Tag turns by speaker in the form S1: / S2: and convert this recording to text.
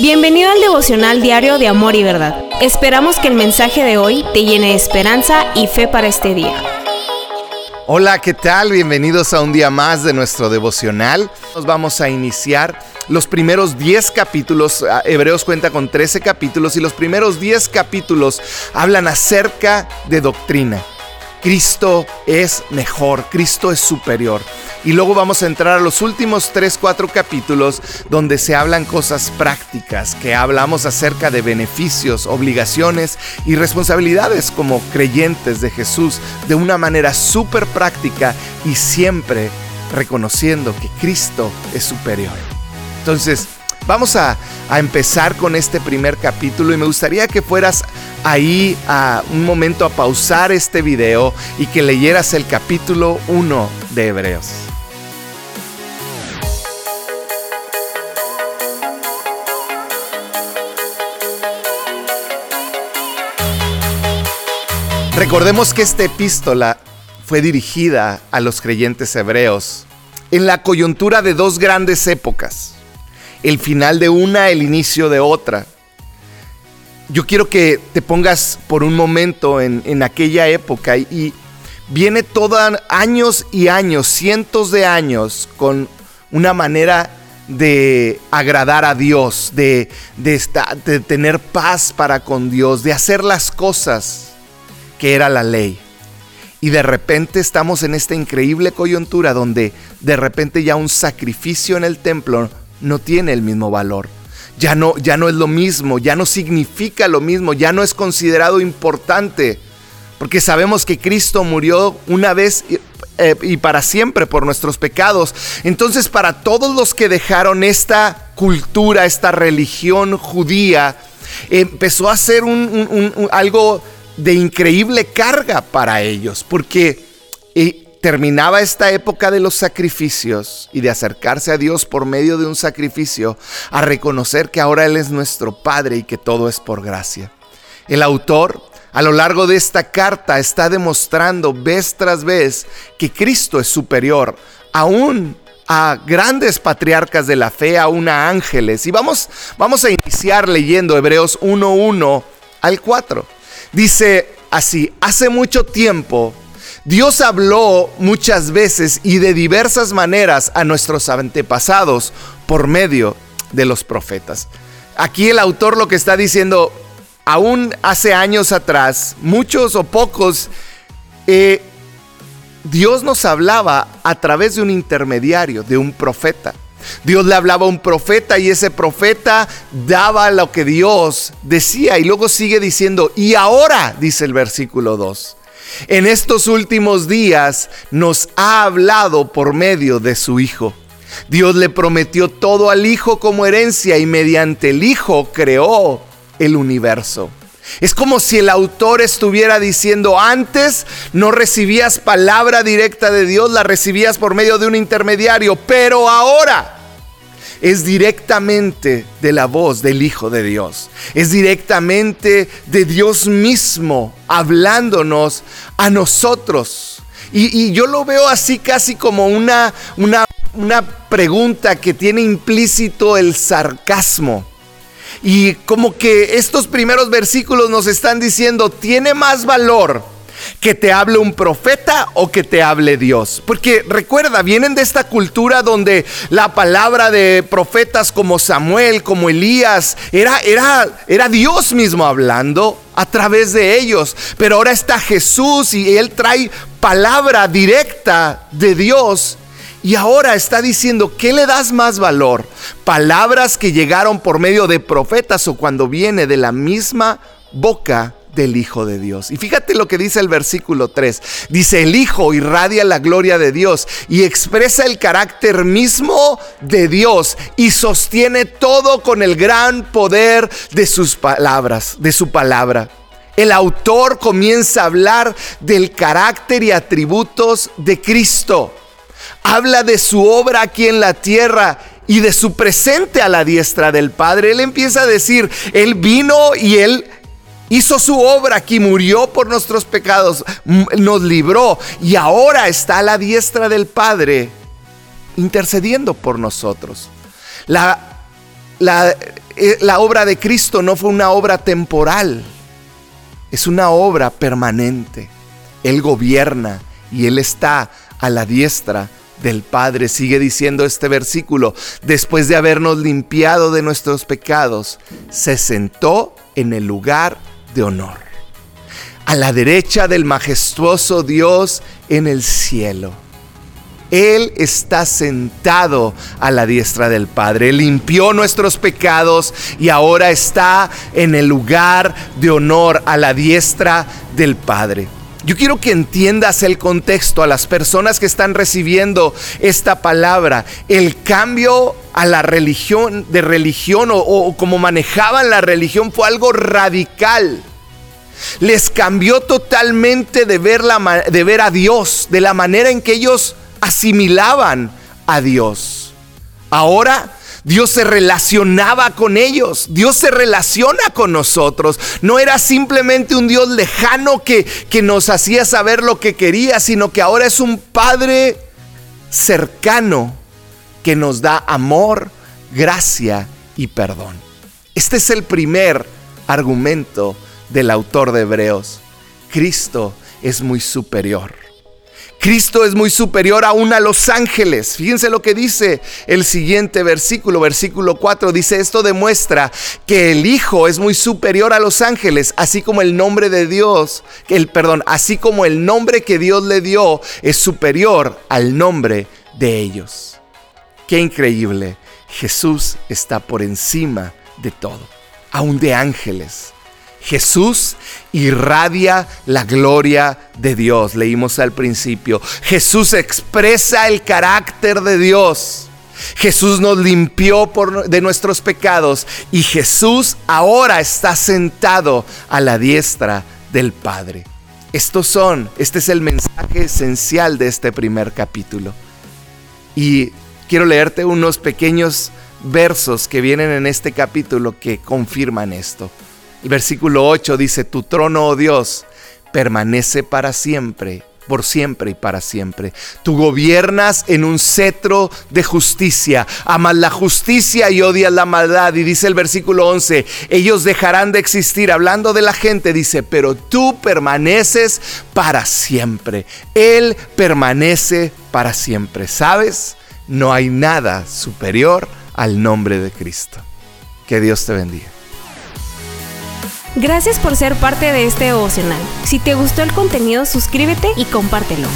S1: Bienvenido al devocional diario de Amor y Verdad. Esperamos que el mensaje de hoy te llene de esperanza y fe para este día.
S2: Hola, ¿qué tal? Bienvenidos a un día más de nuestro devocional. Nos vamos a iniciar los primeros 10 capítulos. Ah, Hebreos cuenta con 13 capítulos y los primeros 10 capítulos hablan acerca de doctrina. Cristo es mejor, Cristo es superior. Y luego vamos a entrar a los últimos 3, 4 capítulos donde se hablan cosas prácticas, que hablamos acerca de beneficios, obligaciones y responsabilidades como creyentes de Jesús de una manera súper práctica y siempre reconociendo que Cristo es superior. Entonces, vamos a, a empezar con este primer capítulo y me gustaría que fueras ahí a un momento a pausar este video y que leyeras el capítulo 1 de Hebreos. Recordemos que esta epístola fue dirigida a los creyentes hebreos en la coyuntura de dos grandes épocas, el final de una, el inicio de otra. Yo quiero que te pongas por un momento en, aquella época y, viene todos años y años, cientos de años, con una manera de agradar a Dios, de, de tener paz para con Dios, de hacer las cosas que era la ley. Y de repente estamos en esta increíble coyuntura donde de repente ya un sacrificio en el templo no tiene el mismo valor. Ya no, ya no es lo mismo, ya no significa lo mismo, ya no es considerado importante. Porque sabemos que Cristo murió una vez y, eh, para siempre por nuestros pecados. Entonces para todos los que dejaron esta cultura, esta religión judía, empezó a ser un, algo de increíble carga para ellos, porque eh, terminaba esta época de los sacrificios y de acercarse a Dios por medio de un sacrificio, a reconocer que ahora Él es nuestro Padre y que todo es por gracia. El autor a lo largo de esta carta está demostrando vez tras vez que Cristo es superior aún a grandes patriarcas de la fe, aún a ángeles. Y vamos, vamos a iniciar leyendo Hebreos 1.1 al 4. Dice así, hace mucho tiempo Dios habló muchas veces y de diversas maneras a nuestros antepasados por medio de los profetas. Aquí el autor lo que está diciendo, aún hace años atrás, muchos o pocos, eh, Dios nos hablaba a través de un intermediario, de un profeta. Dios le hablaba a un profeta y ese profeta daba lo que Dios decía y luego sigue diciendo, y ahora, dice el versículo 2, en estos últimos días nos ha hablado por medio de su Hijo. Dios le prometió todo al Hijo como herencia y mediante el Hijo creó el universo. Es como si el autor estuviera diciendo, antes no recibías palabra directa de Dios, la recibías por medio de un intermediario, pero ahora es directamente de la voz del Hijo de Dios. Es directamente de Dios mismo hablándonos a nosotros. Y, yo lo veo así casi como una, una, pregunta que tiene implícito el sarcasmo. Y como que estos primeros versículos nos están diciendo, tiene más valor que te hable un profeta o que te hable Dios. Porque recuerda, vienen de esta cultura donde la palabra de profetas como Samuel, como Elías, era, era, era Dios mismo hablando a través de ellos. Pero ahora está Jesús y Él trae palabra directa de Dios y ahora está diciendo, ¿qué le das más valor? ¿Palabras que llegaron por medio de profetas o cuando viene de la misma boca del Hijo de Dios? Y fíjate lo que dice el versículo 3. Dice, el Hijo irradia la gloria de Dios y expresa el carácter mismo de Dios y sostiene todo con el gran poder de sus palabras, de su palabra el autor comienza a hablar del carácter y atributos de Cristo habla de su obra aquí en la tierra y de su presente a la diestra del Padre. Él empieza a decir, Él vino y Él hizo su obra aquí, murió por nuestros pecados, nos libró y ahora está a la diestra del Padre intercediendo por nosotros. La la, eh, la obra de Cristo no fue una obra temporal, es una obra permanente. Él gobierna y Él está a la diestra del Padre. Sigue diciendo este versículo, después de habernos limpiado de nuestros pecados, se sentó en el lugar de honor, a la derecha del majestuoso Dios en el cielo. Él está sentado a la diestra del Padre. Limpió nuestros pecados y ahora está en el lugar de honor a la diestra del Padre. Yo quiero que entiendas el contexto a las personas que están recibiendo esta palabra. El cambio a la religión, de religión o, como manejaban la religión fue algo radical. Les cambió totalmente de ver, de ver a Dios, de la manera en que ellos asimilaban a Dios. Ahora Dios se relacionaba con ellos. Dios se relaciona con nosotros. No era simplemente un Dios lejano que, que, nos hacía saber lo que quería, sino que ahora es un Padre cercano que nos da amor, gracia y perdón. Este es el primer argumento del autor de Hebreos. Cristo es muy superior. Cristo es muy superior aún a los ángeles. Fíjense lo que dice el siguiente versículo, versículo 4. Dice, esto demuestra que el Hijo es muy superior a los ángeles, así como el nombre de Dios, el perdón, así como el nombre que Dios le dio es superior al nombre de ellos. Qué increíble. Jesús está por encima de todo, aún de ángeles. Jesús irradia la gloria de Dios, leímos al principio. Jesús expresa el carácter de Dios. Jesús nos limpió de nuestros pecados y Jesús ahora está sentado a la diestra del Padre. Estos son, este es el mensaje esencial de este primer capítulo. Y quiero leerte unos pequeños versos que vienen en este capítulo que confirman esto. Versículo 8 dice, tu trono, oh Dios, permanece para siempre, por siempre y para siempre. Tú gobiernas en un cetro de justicia, amas la justicia y odias la maldad. Y dice el versículo 11, ellos dejarán de existir. Hablando de la gente, dice, pero tú permaneces para siempre. Él permanece para siempre. ¿Sabes? No hay nada superior al nombre de Cristo. Que Dios te bendiga.
S1: Gracias por ser parte de este devocional. Si te gustó el contenido, suscríbete y compártelo.